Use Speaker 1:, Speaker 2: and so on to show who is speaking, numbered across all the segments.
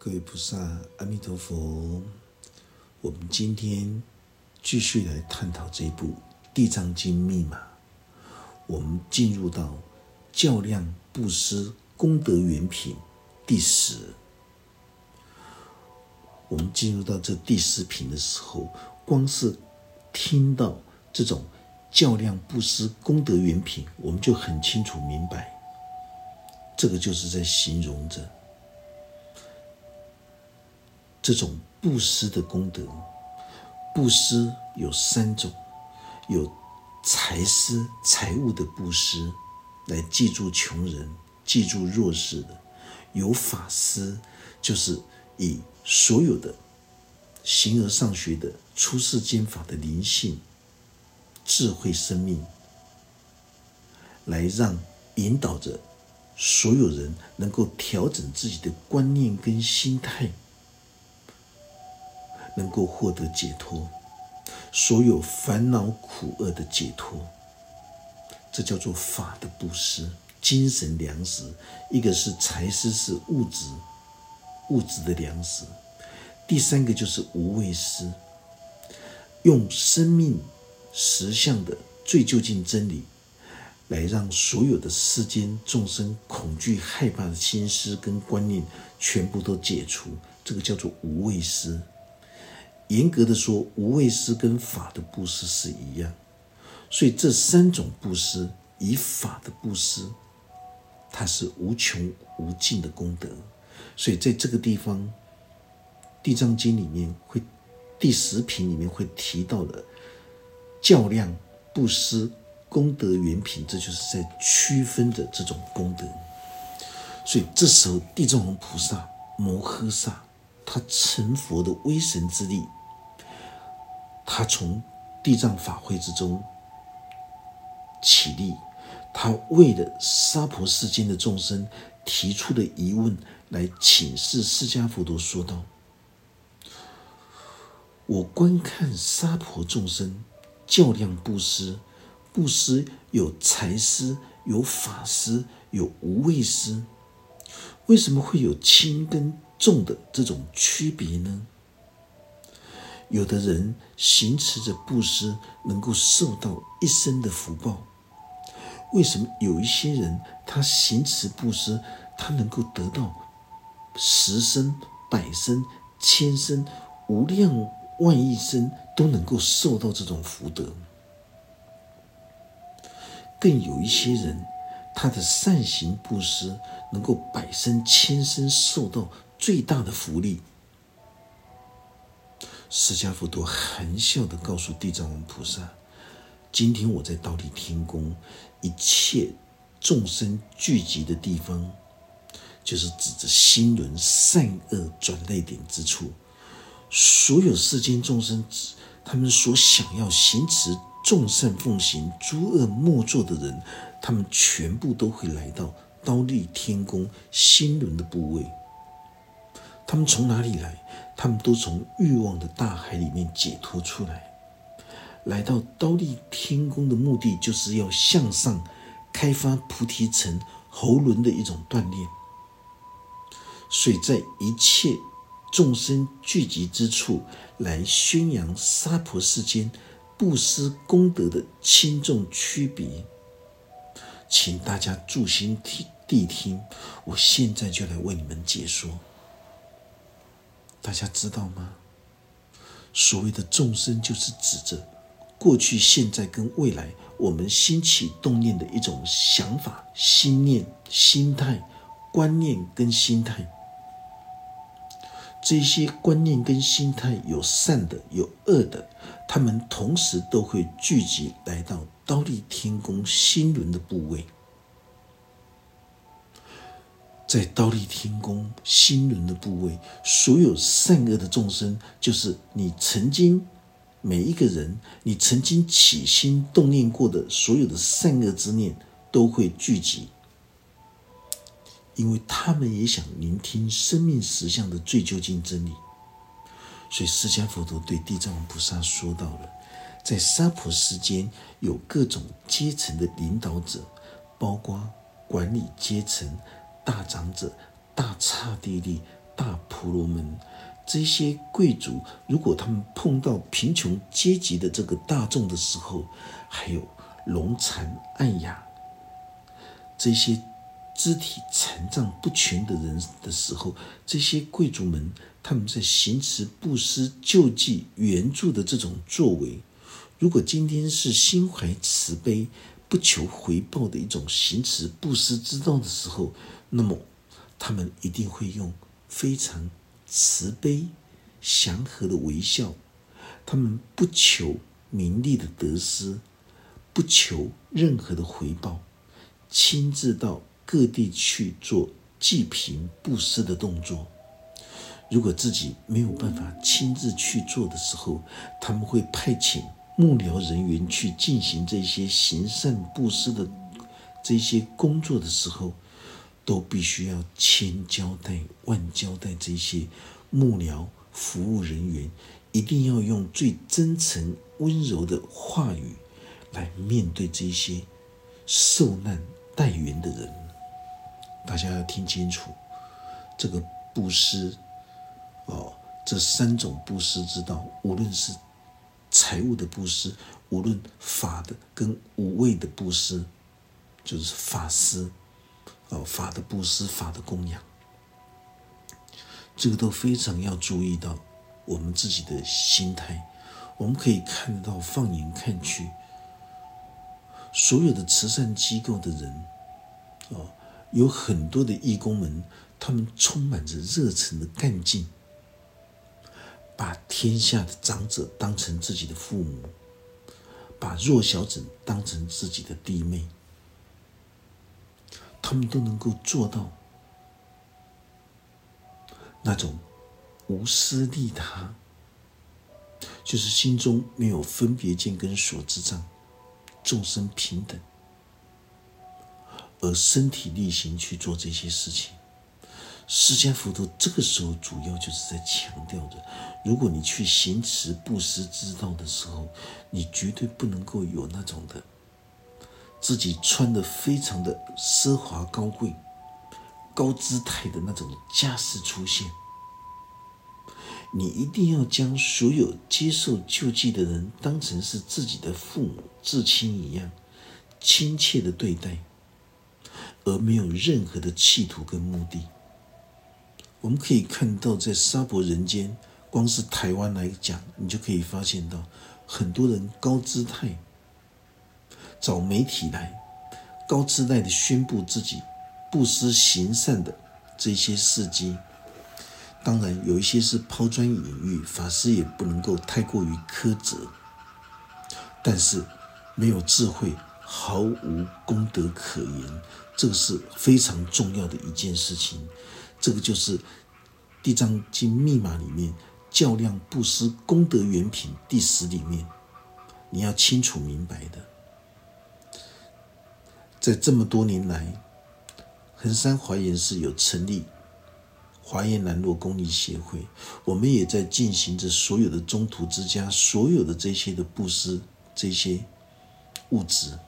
Speaker 1: 各位菩萨，阿弥陀佛。我们今天继续来探讨这部《地藏经》密码。我们进入到较量布施功德原品第十。我们进入到这第十品的时候，光是听到这种较量布施功德原品，我们就很清楚明白，这个就是在形容着。这种布施的功德，布施有三种：有财施、财物的布施，来记住穷人、记住弱势的；有法施，就是以所有的形而上学的出世间法的灵性、智慧生命，来让引导着所有人能够调整自己的观念跟心态。能够获得解脱，所有烦恼苦厄的解脱，这叫做法的布施，精神粮食。一个是财施，是物质，物质的粮食。第三个就是无畏施，用生命实相的最究竟真理，来让所有的世间众生恐惧害怕的心思跟观念全部都解除。这个叫做无畏施。严格的说，无畏施跟法的布施是一样，所以这三种布施，以法的布施，它是无穷无尽的功德。所以在这个地方，《地藏经》里面会第十品里面会提到的较量布施功德原品，这就是在区分的这种功德。所以这时候，地藏王菩萨摩诃萨，他成佛的威神之力。他从地藏法会之中起立，他为了沙婆世间的众生提出的疑问来请示释迦佛陀，说道：“我观看沙婆众生较量布施，布施有财施、有法施、有无畏施，为什么会有轻跟重的这种区别呢？”有的人行持着布施，能够受到一生的福报。为什么有一些人他行持布施，他能够得到十生、百生、千生、无量万亿生都能够受到这种福德？更有一些人，他的善行布施，能够百生千生受到最大的福利。释迦佛陀含笑的告诉地藏王菩萨：“今天我在道地天宫，一切众生聚集的地方，就是指着心轮善恶转泪点之处。所有世间众生，他们所想要行持众善奉行、诸恶莫作的人，他们全部都会来到刀立天宫心轮的部位。他们从哪里来？”他们都从欲望的大海里面解脱出来，来到刀立天宫的目的，就是要向上开发菩提城喉轮的一种锻炼。所以在一切众生聚集之处，来宣扬娑婆世间布施功德的轻重区别。请大家注心听谛听，我现在就来为你们解说。大家知道吗？所谓的众生，就是指着过去、现在跟未来，我们兴起动念的一种想法、心念、心态、观念跟心态。这些观念跟心态有善的，有恶的，他们同时都会聚集来到刀立天宫心轮的部位。在刀立天宫心轮的部位，所有善恶的众生，就是你曾经每一个人，你曾经起心动念过的所有的善恶之念，都会聚集，因为他们也想聆听生命实相的最究竟真理。所以释迦佛陀对地藏王菩萨说到了，在娑婆世间有各种阶层的领导者，包括管理阶层。大长者、大刹帝利、大婆罗门，这些贵族，如果他们碰到贫穷阶级的这个大众的时候，还有聋残暗哑这些肢体残障不全的人的时候，这些贵族们他们在行持布施、救济、援助的这种作为，如果今天是心怀慈悲、不求回报的一种行持布施之道的时候，那么他们一定会用非常慈悲、祥和的微笑，他们不求名利的得失，不求任何的回报，亲自到各地去做济贫布施的动作。如果自己没有办法亲自去做的时候，他们会派遣幕僚人员去进行这些行善布施的这些工作的时候，都必须要千交代万交代。这些幕僚服务人员一定要用最真诚温柔的话语来面对这些受难待援的人。大家要听清楚，这个布施。哦，这三种布施之道，无论是财务的布施，无论法的跟无畏的布施，就是法施，哦，法的布施，法的供养，这个都非常要注意到我们自己的心态。我们可以看到，放眼看去，所有的慈善机构的人，哦，有很多的义工们，他们充满着热忱的干劲。把天下的长者当成自己的父母，把弱小者当成自己的弟妹，他们都能够做到那种无私利他，就是心中没有分别见跟所知障，众生平等，而身体力行去做这些事情。释迦佛陀这个时候主要就是在强调着：如果你去行持布施之道的时候，你绝对不能够有那种的自己穿的非常的奢华高贵、高姿态的那种架势出现。你一定要将所有接受救济的人当成是自己的父母、至亲一样亲切的对待，而没有任何的企图跟目的。我们可以看到，在沙伯人间，光是台湾来讲，你就可以发现到很多人高姿态找媒体来高姿态的宣布自己不思行善的这些事迹。当然，有一些是抛砖引玉，法师也不能够太过于苛责。但是，没有智慧，毫无功德可言，这个是非常重要的一件事情。这个就是《地藏经》密码里面较量布施功德原品第十里面，你要清楚明白的。在这么多年来，衡山华严寺有成立华严南洛公益协会，我们也在进行着所有的中途之家所有的这些的布施这些物质，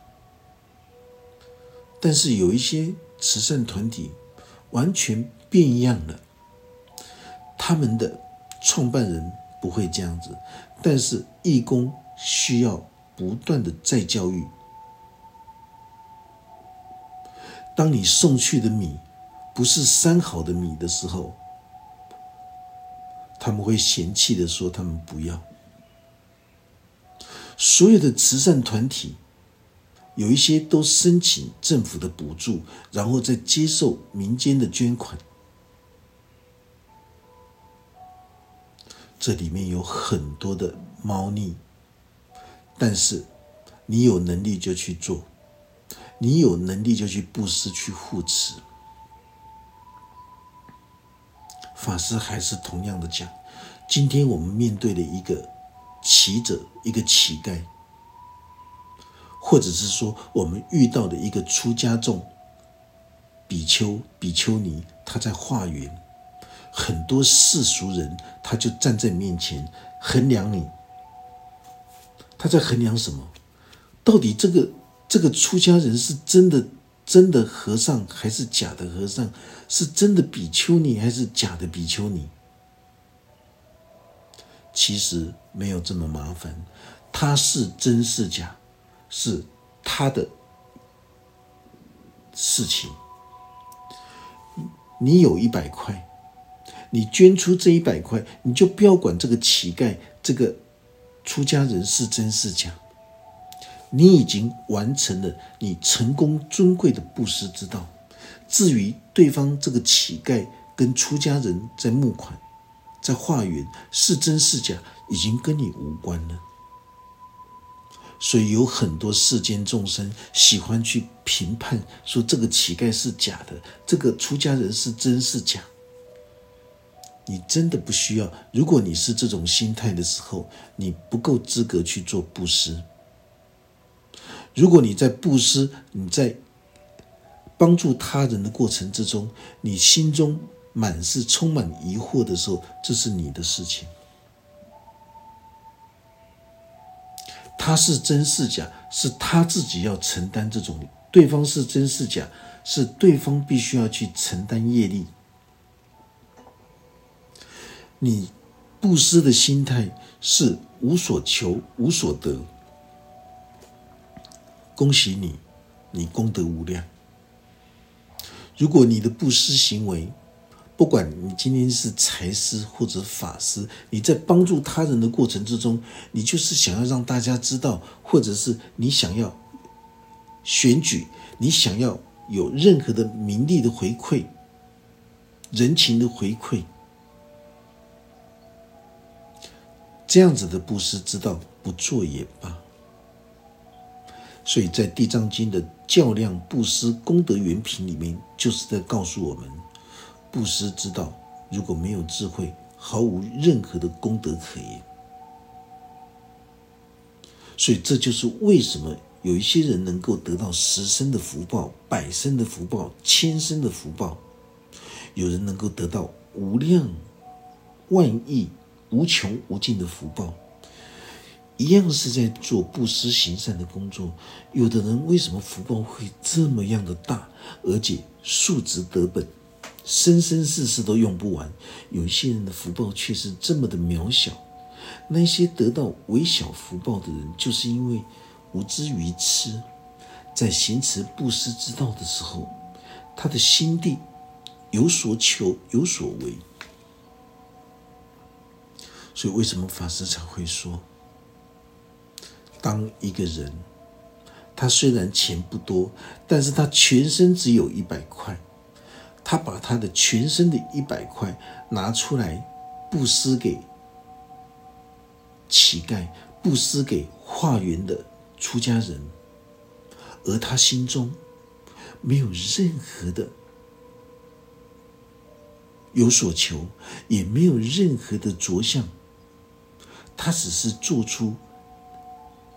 Speaker 1: 但是有一些慈善团体完全。变样了，他们的创办人不会这样子，但是义工需要不断的再教育。当你送去的米不是三好的米的时候，他们会嫌弃的说他们不要。所有的慈善团体有一些都申请政府的补助，然后再接受民间的捐款。这里面有很多的猫腻，但是你有能力就去做，你有能力就去布施去护持。法师还是同样的讲，今天我们面对的一个乞者，一个乞丐，或者是说我们遇到的一个出家众比丘、比丘尼，他在化缘。很多世俗人，他就站在面前衡量你。他在衡量什么？到底这个这个出家人是真的真的和尚还是假的和尚？是真的比丘尼还是假的比丘尼？其实没有这么麻烦，他是真是假，是他的事情。你有一百块，你捐出这一百块，你就不要管这个乞丐、这个出家人是真是假。你已经完成了你成功尊贵的布施之道。至于对方这个乞丐跟出家人在募款。在化缘是真是假，已经跟你无关了。所以有很多世间众生喜欢去评判，说这个乞丐是假的，这个出家人是真是假。你真的不需要。如果你是这种心态的时候，你不够资格去做布施。如果你在布施，你在帮助他人的过程之中，你心中。满是充满疑惑的时候，这是你的事情。他是真是假，是他自己要承担这种；对方是真是假，是对方必须要去承担业力。你布施的心态是无所求、无所得，恭喜你，你功德无量。如果你的布施行为，不管你今天是财师或者法师，你在帮助他人的过程之中，你就是想要让大家知道，或者是你想要选举，你想要有任何的名利的回馈、人情的回馈，这样子的布施之道不做也罢。所以在《地藏经》的较量布施功德原品里面，就是在告诉我们。布施之道，如果没有智慧，毫无任何的功德可言。所以，这就是为什么有一些人能够得到十生的福报、百生的福报、千生的福报；有人能够得到无量、万亿、无穷无尽的福报，一样是在做布施行善的工作。有的人为什么福报会这么样的大，而且数值得本？生生世世都用不完，有一些人的福报却是这么的渺小。那些得到微小福报的人，就是因为无知愚痴，在行持布施之道的时候，他的心地有所求有所为。所以，为什么法师才会说，当一个人他虽然钱不多，但是他全身只有一百块。他把他的全身的一百块拿出来布施给乞丐，布施给化缘的出家人，而他心中没有任何的有所求，也没有任何的着相，他只是做出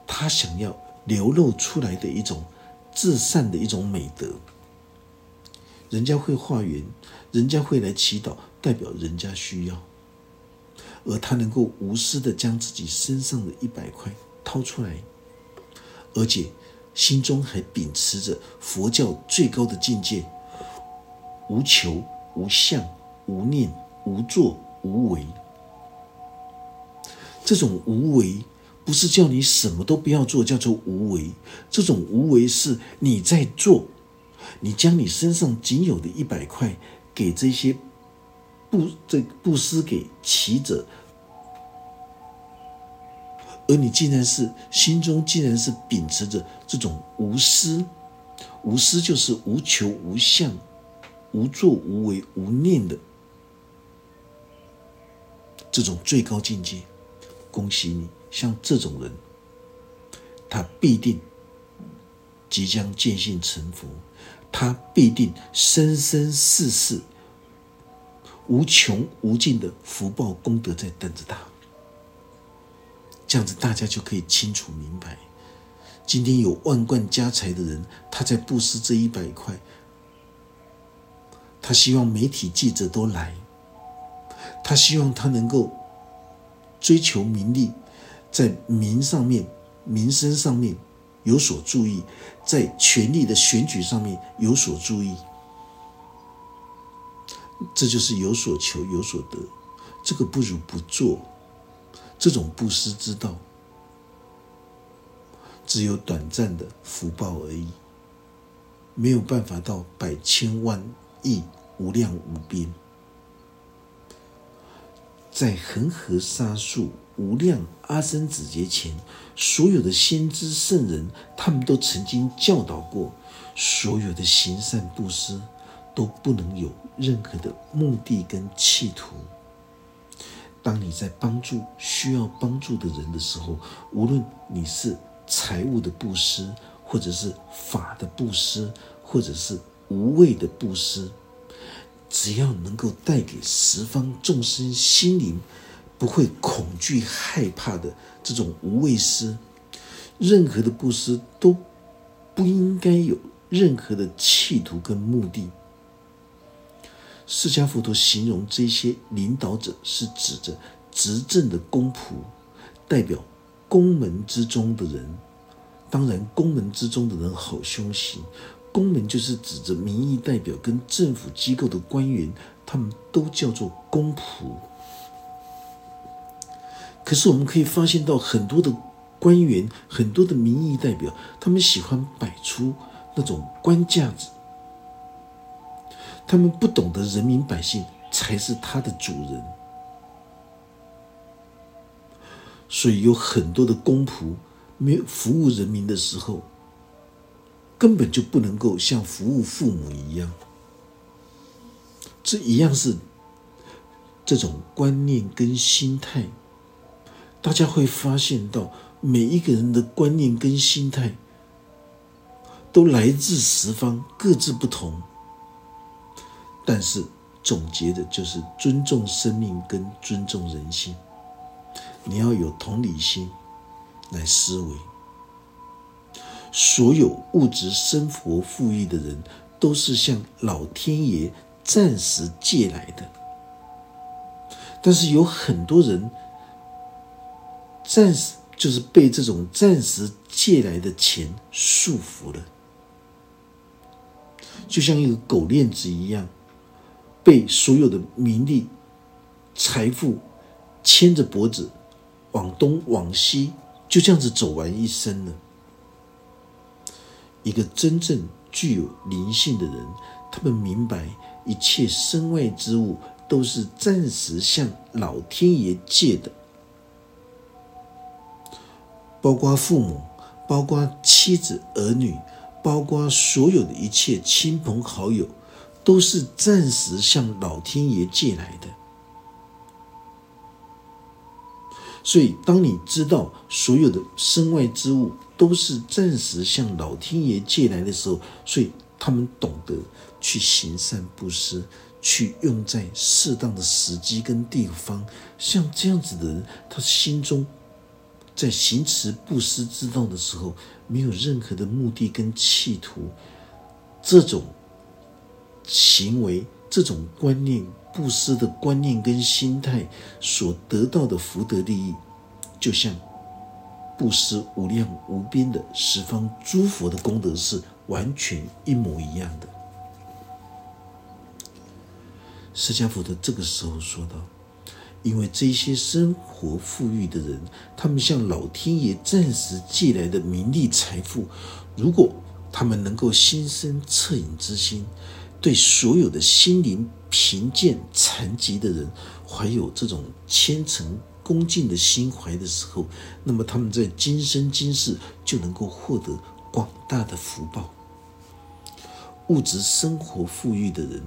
Speaker 1: 他想要流露出来的一种至善的一种美德。人家会化缘，人家会来祈祷，代表人家需要，而他能够无私的将自己身上的一百块掏出来，而且心中还秉持着佛教最高的境界：无求、无相、无念、无作、无为。这种无为，不是叫你什么都不要做，叫做无为。这种无为是你在做。你将你身上仅有的一百块给这些布这布施给乞者，而你竟然是心中竟然是秉持着这种无私，无私就是无求无相、无作无为无念的这种最高境界。恭喜你，像这种人，他必定即将见性成佛。他必定生生世世无穷无尽的福报功德在等着他。这样子，大家就可以清楚明白：今天有万贯家财的人，他在布施这一百块，他希望媒体记者都来，他希望他能够追求名利，在名上面、名声上面有所注意，在权力的选举上面有所注意，这就是有所求有所得。这个不如不做，这种布施之道，只有短暂的福报而已，没有办法到百千万亿无量无边。在恒河沙数无量阿僧子劫前，所有的先知圣人，他们都曾经教导过，所有的行善布施都不能有任何的目的跟企图。当你在帮助需要帮助的人的时候，无论你是财物的布施，或者是法的布施，或者是无畏的布施。只要能够带给十方众生心灵不会恐惧害怕的这种无畏师，任何的布施都不应该有任何的企图跟目的。释迦佛陀形容这些领导者是指着执政的公仆，代表宫门之中的人。当然，宫门之中的人好凶行。公门就是指着民意代表跟政府机构的官员，他们都叫做公仆。可是我们可以发现到很多的官员，很多的民意代表，他们喜欢摆出那种官架子，他们不懂得人民百姓才是他的主人，所以有很多的公仆没有服务人民的时候。根本就不能够像服务父母一样，这一样是这种观念跟心态。大家会发现到每一个人的观念跟心态都来自十方，各自不同。但是总结的就是尊重生命跟尊重人性。你要有同理心来思维。所有物质生活富裕的人，都是向老天爷暂时借来的。但是有很多人，暂时就是被这种暂时借来的钱束缚了，就像一个狗链子一样，被所有的名利、财富牵着脖子往东往西，就这样子走完一生了。一个真正具有灵性的人，他们明白一切身外之物都是暂时向老天爷借的，包括父母，包括妻子儿女，包括所有的一切亲朋好友，都是暂时向老天爷借来的。所以，当你知道所有的身外之物，都是暂时向老天爷借来的时候，所以他们懂得去行善布施，去用在适当的时机跟地方。像这样子的人，他心中在行持布施之道的时候，没有任何的目的跟企图。这种行为、这种观念、布施的观念跟心态所得到的福德利益，就像。布施无量无边的十方诸佛的功德是完全一模一样的。释迦佛的这个时候说道：“因为这些生活富裕的人，他们向老天爷暂时借来的名利财富，如果他们能够心生恻隐之心，对所有的心灵贫贱残疾的人怀有这种虔诚。”恭敬的心怀的时候，那么他们在今生今世就能够获得广大的福报。物质生活富裕的人，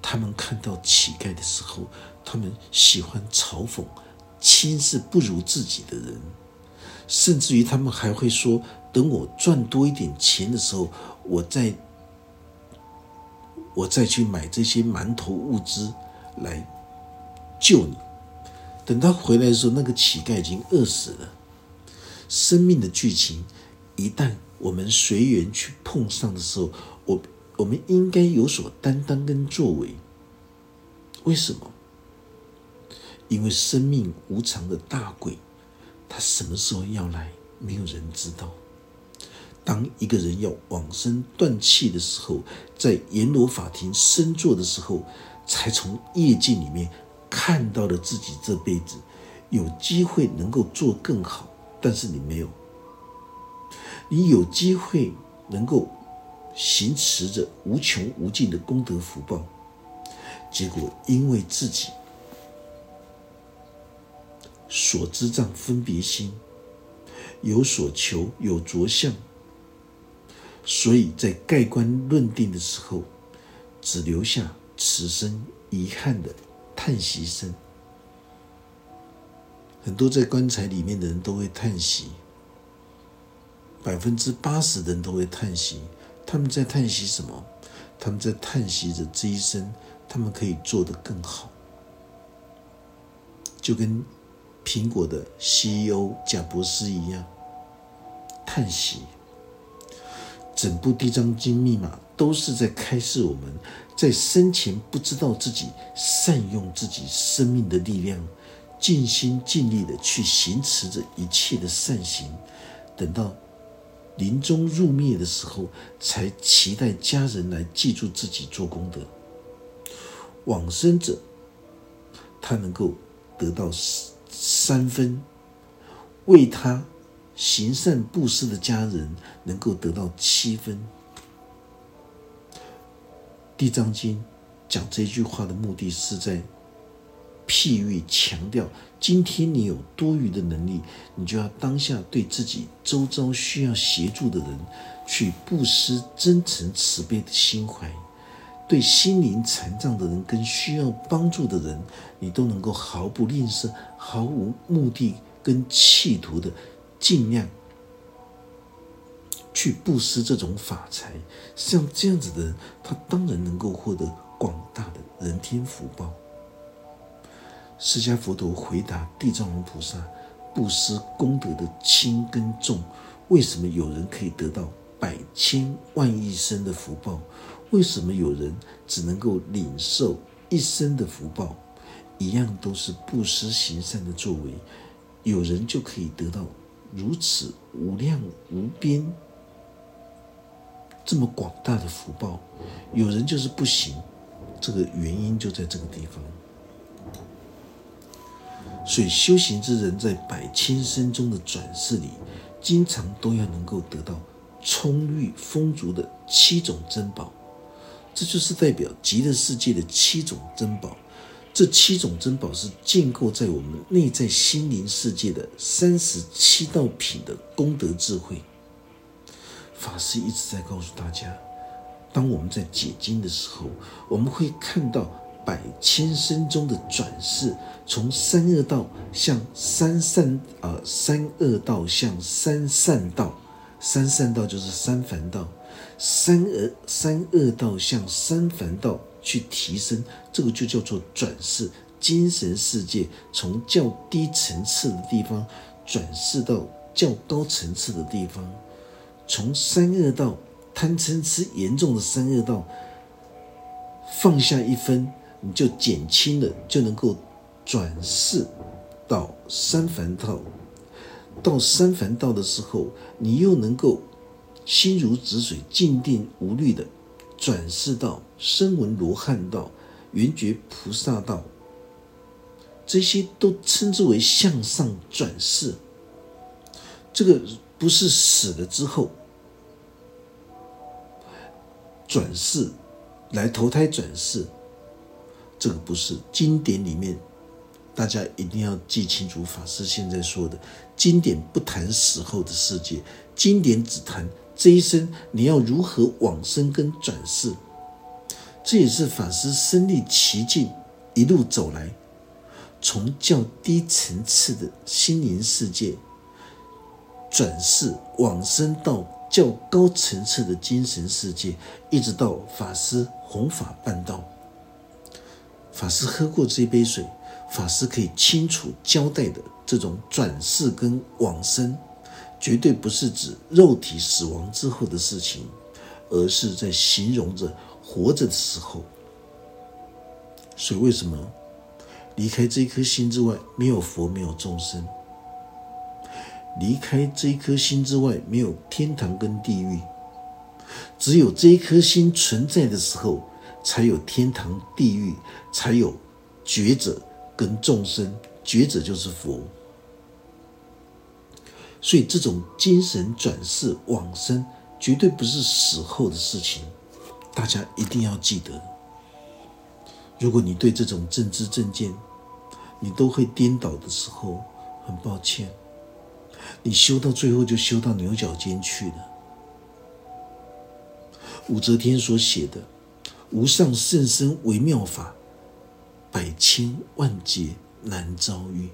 Speaker 1: 他们看到乞丐的时候，他们喜欢嘲讽轻视不如自己的人，甚至于他们还会说：“等我赚多一点钱的时候，我再我再去买这些馒头物资来救你。”等他回来的时候，那个乞丐已经饿死了。生命的剧情，一旦我们随缘去碰上的时候，我我们应该有所担当跟作为。为什么？因为生命无常的大鬼，他什么时候要来，没有人知道。当一个人要往生断气的时候，在阎罗法庭深坐的时候，才从业境里面看到了自己这辈子有机会能够做更好，但是你没有。你有机会能够行持着无穷无尽的功德福报，结果因为自己所知障分别心有所求有着相，所以在盖棺论定的时候，只留下此生遗憾的叹息声。很多在棺材里面的人都会叹息。百分之八十的人都会叹息，他们在叹息什么？他们在叹息着这一生，他们可以做得更好。就跟苹果的 CEO 贾博斯一样，叹息。整部《地藏经》密码都是在开示我们，在生前不知道自己善用自己生命的力量，尽心尽力的去行持着一切的善行，等到。临终入灭的时候，才期待家人来记住自己做功德。往生者，他能够得到三分，为他行善布施的家人能够得到七分。地藏经讲这句话的目的是在。譬喻强调，今天你有多余的能力，你就要当下对自己周遭需要协助的人，去布施真诚慈悲的心怀；对心灵残障的人跟需要帮助的人，你都能够毫不吝啬、毫无目的跟企图的，尽量去布施这种法财。像这样子的人，他当然能够获得广大的人天福报。释迦佛陀回答地藏王菩萨：“布施功德的轻跟重，为什么有人可以得到百千万亿生的福报？为什么有人只能够领受一生的福报？一样都是布施行善的作为，有人就可以得到如此无量无边、这么广大的福报，有人就是不行。这个原因就在这个地方。”所以，修行之人在百千生中的转世里，经常都要能够得到充裕丰足的七种珍宝，这就是代表极乐世界的七种珍宝。这七种珍宝是建构在我们内在心灵世界的三十七道品的功德智慧。法师一直在告诉大家，当我们在解经的时候，我们会看到。百千生中的转世，从三恶道向三善啊，三恶道向三善道，三善道就是三凡道，三恶三恶道向三凡道去提升，这个就叫做转世。精神世界从较低层次的地方转世到较高层次的地方，从三恶道贪嗔痴严重的三恶道放下一分。你就减轻了，就能够转世到三凡道。到三凡道的时候，你又能够心如止水、静定无虑的转世道声闻罗汉道、圆觉菩萨道。这些都称之为向上转世。这个不是死了之后转世来投胎转世。这个不是经典里面，大家一定要记清楚。法师现在说的，经典不谈死后的世界，经典只谈这一生你要如何往生跟转世。这也是法师身历其境一路走来，从较低层次的心灵世界转世往生到较高层次的精神世界，一直到法师弘法办道。法师喝过这杯水，法师可以清楚交代的这种转世跟往生，绝对不是指肉体死亡之后的事情，而是在形容着活着的时候。所以，为什么离开这一颗心之外，没有佛，没有众生？离开这一颗心之外，没有天堂跟地狱。只有这一颗心存在的时候，才有天堂、地狱，才有觉者跟众生。觉者就是佛。所以，这种精神转世往生，绝对不是死后的事情。大家一定要记得。如果你对这种正知正见，你都会颠倒的时候，很抱歉，你修到最后就修到牛角尖去了。武则天所写的“无上甚深微妙法，百千万劫难遭遇”。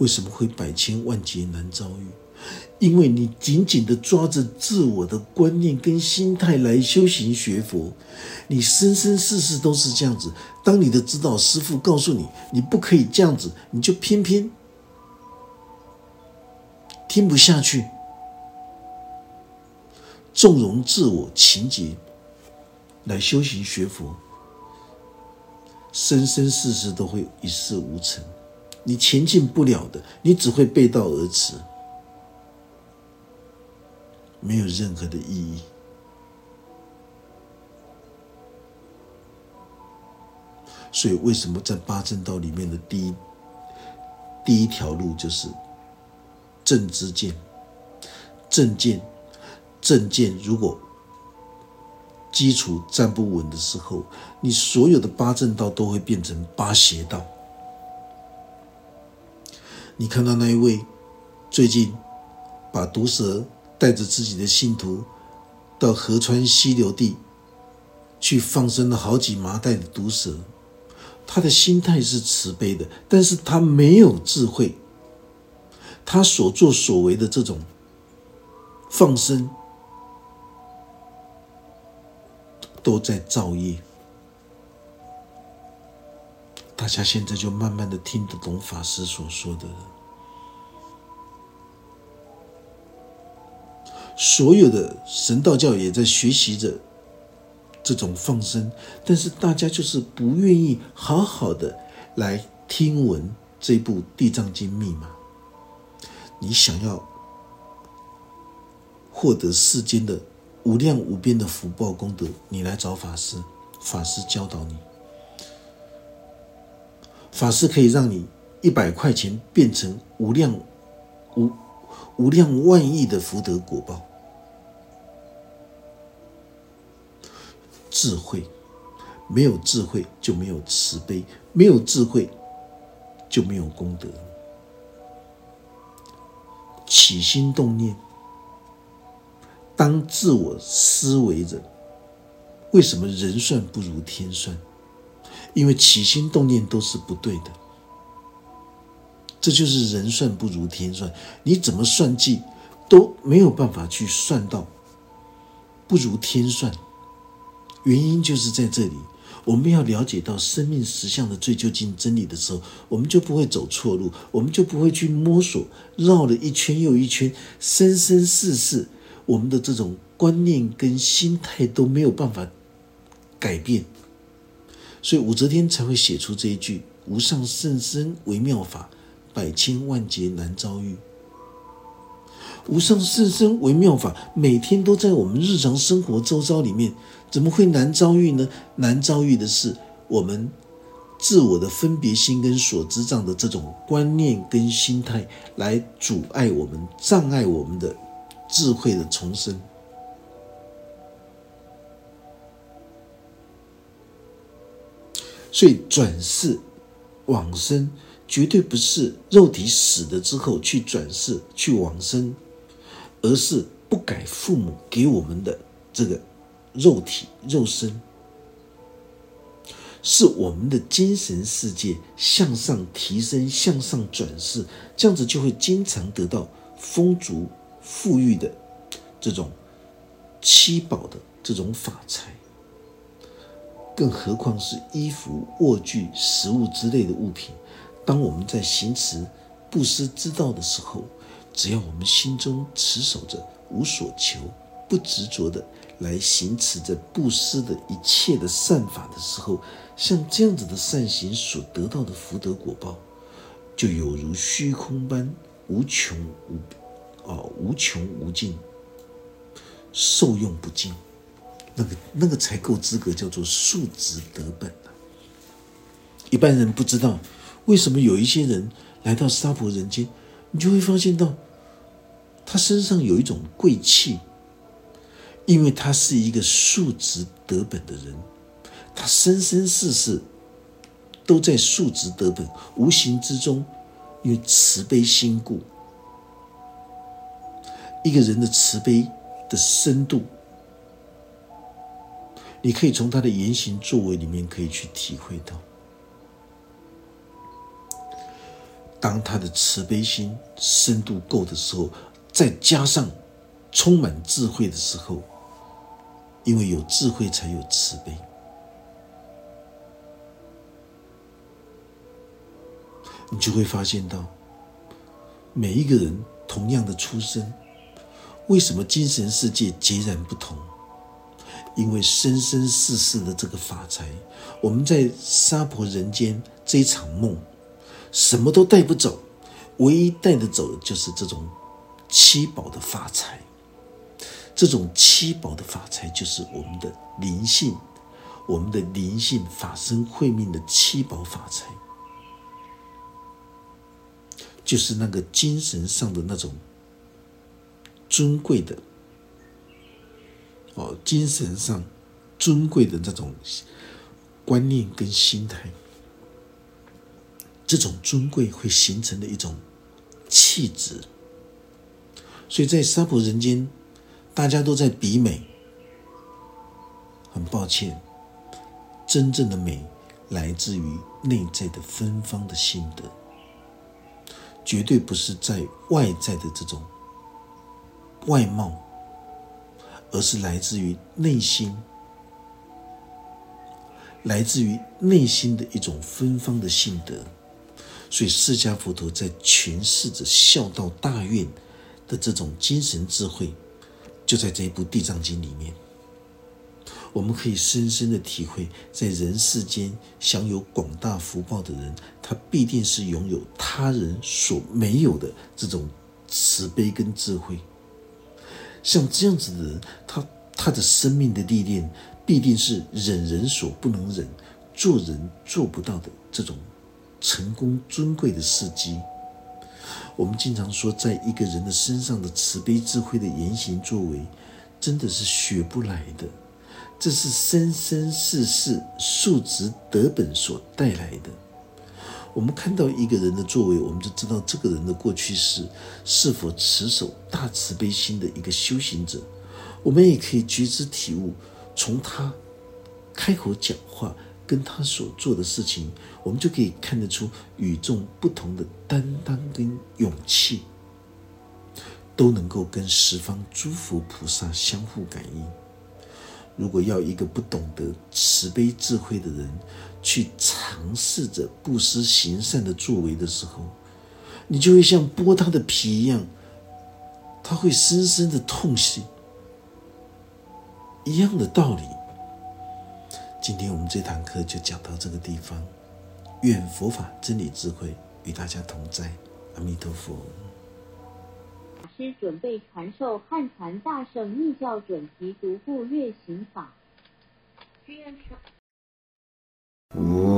Speaker 1: 为什么会百千万劫难遭遇？因为你紧紧的抓着自我的观念跟心态来修行学佛，你生生世世都是这样子。当你的指导师父告诉你你不可以这样子，你就偏偏听不下去，纵容自我情结来修行学佛，生生世世都会一事无成。你前进不了的，你只会背道而驰，没有任何的意义。所以，为什么在八正道里面的第一第一条路就是正知见、正见、正见？如果基础站不稳的时候，你所有的八正道都会变成八邪道。你看到那一位最近把毒蛇带着自己的信徒到河川溪流地去放生了好几麻袋的毒蛇，他的心态是慈悲的，但是他没有智慧，他所作所为的这种放生都在造业。大家现在就慢慢的听得懂法师所说的了。所有的神道教也在学习着这种放生，但是大家就是不愿意好好的来听闻这部《地藏经》密码。你想要获得世间的无量无边的福报功德，你来找法师，法师教导你。法师可以让你一百块钱变成无量无无量万亿的福德果报。智慧没有智慧就没有慈悲，没有智慧就没有功德。起心动念，当自我思维着，为什么人算不如天算？因为起心动念都是不对的，这就是人算不如天算。你怎么算计都没有办法去算到不如天算，原因就是在这里。我们要了解到生命实相的最究竟真理的时候，我们就不会走错路，我们就不会去摸索绕了一圈又一圈，生生世世我们的这种观念跟心态都没有办法改变。所以武则天才会写出这一句“无上甚深微妙法，百千万劫难遭遇”。无上甚深微妙法，每天都在我们日常生活周遭里面，怎么会难遭遇呢？难遭遇的是我们自我的分别心跟所知障的这种观念跟心态，来阻碍我们、障碍我们的智慧的重生。所以转世往生绝对不是肉体死了之后去转世去往生，而是不改父母给我们的这个肉体肉身，是我们的精神世界向上提升、向上转世，这样子就会经常得到丰足富裕的这种七宝的这种法财。更何况是衣服、卧具、食物之类的物品。当我们在行持布施之道的时候，只要我们心中持守着无所求、不执着的来行持着布施的一切的善法的时候，像这样子的善行所得到的福德果报，就有如虚空般无穷无哦无穷无尽，受用不尽。那个那个才够资格叫做数值得本呢。一般人不知道为什么有一些人来到娑婆人间，你就会发现到他身上有一种贵气，因为他是一个素质得本的人，他生生世世都在素质得本，无形之中因为慈悲心故，一个人的慈悲的深度。你可以从他的言行作为里面可以去体会到，当他的慈悲心深度够的时候，再加上充满智慧的时候，因为有智慧才有慈悲，你就会发现到每一个人同样的出生，为什么精神世界截然不同？因为生生世世的这个法财，我们在娑婆人间这一场梦，什么都带不走，唯一带得走的就是这种七宝的法财。这种七宝的法财，就是我们的灵性，我们的灵性法身慧命的七宝法财，就是那个精神上的那种尊贵的。哦，精神上尊贵的这种观念跟心态，这种尊贵会形成的一种气质。所以在娑婆人间，大家都在比美。很抱歉，真正的美来自于内在的芬芳的心得，绝对不是在外在的这种外貌。而是来自于内心，来自于内心的一种芬芳的性德。所以，释迦佛陀在诠释着孝道大愿的这种精神智慧，就在这一部《地藏经》里面，我们可以深深的体会，在人世间享有广大福报的人，他必定是拥有他人所没有的这种慈悲跟智慧。像这样子的人，他他的生命的历练必定是忍人所不能忍，做人做不到的这种成功尊贵的事迹。我们经常说，在一个人的身上的慈悲智慧的言行作为，真的是学不来的，这是生生世世数值德本所带来的。我们看到一个人的作为，我们就知道这个人的过去是是否持守大慈悲心的一个修行者。我们也可以觉知体悟，从他开口讲话，跟他所做的事情，我们就可以看得出与众不同的担当跟勇气，都能够跟十方诸佛菩萨相互感应。如果要一个不懂得慈悲智慧的人去尝试着布施行善的作为的时候，你就会像剥他的皮一样，他会深深的痛惜。一样的道理。今天我们这堂课就讲到这个地方，愿佛法真理智慧与大家同在，阿弥陀佛。
Speaker 2: 法师准备传授汉传大圣密教准提独步月行法。
Speaker 1: 我。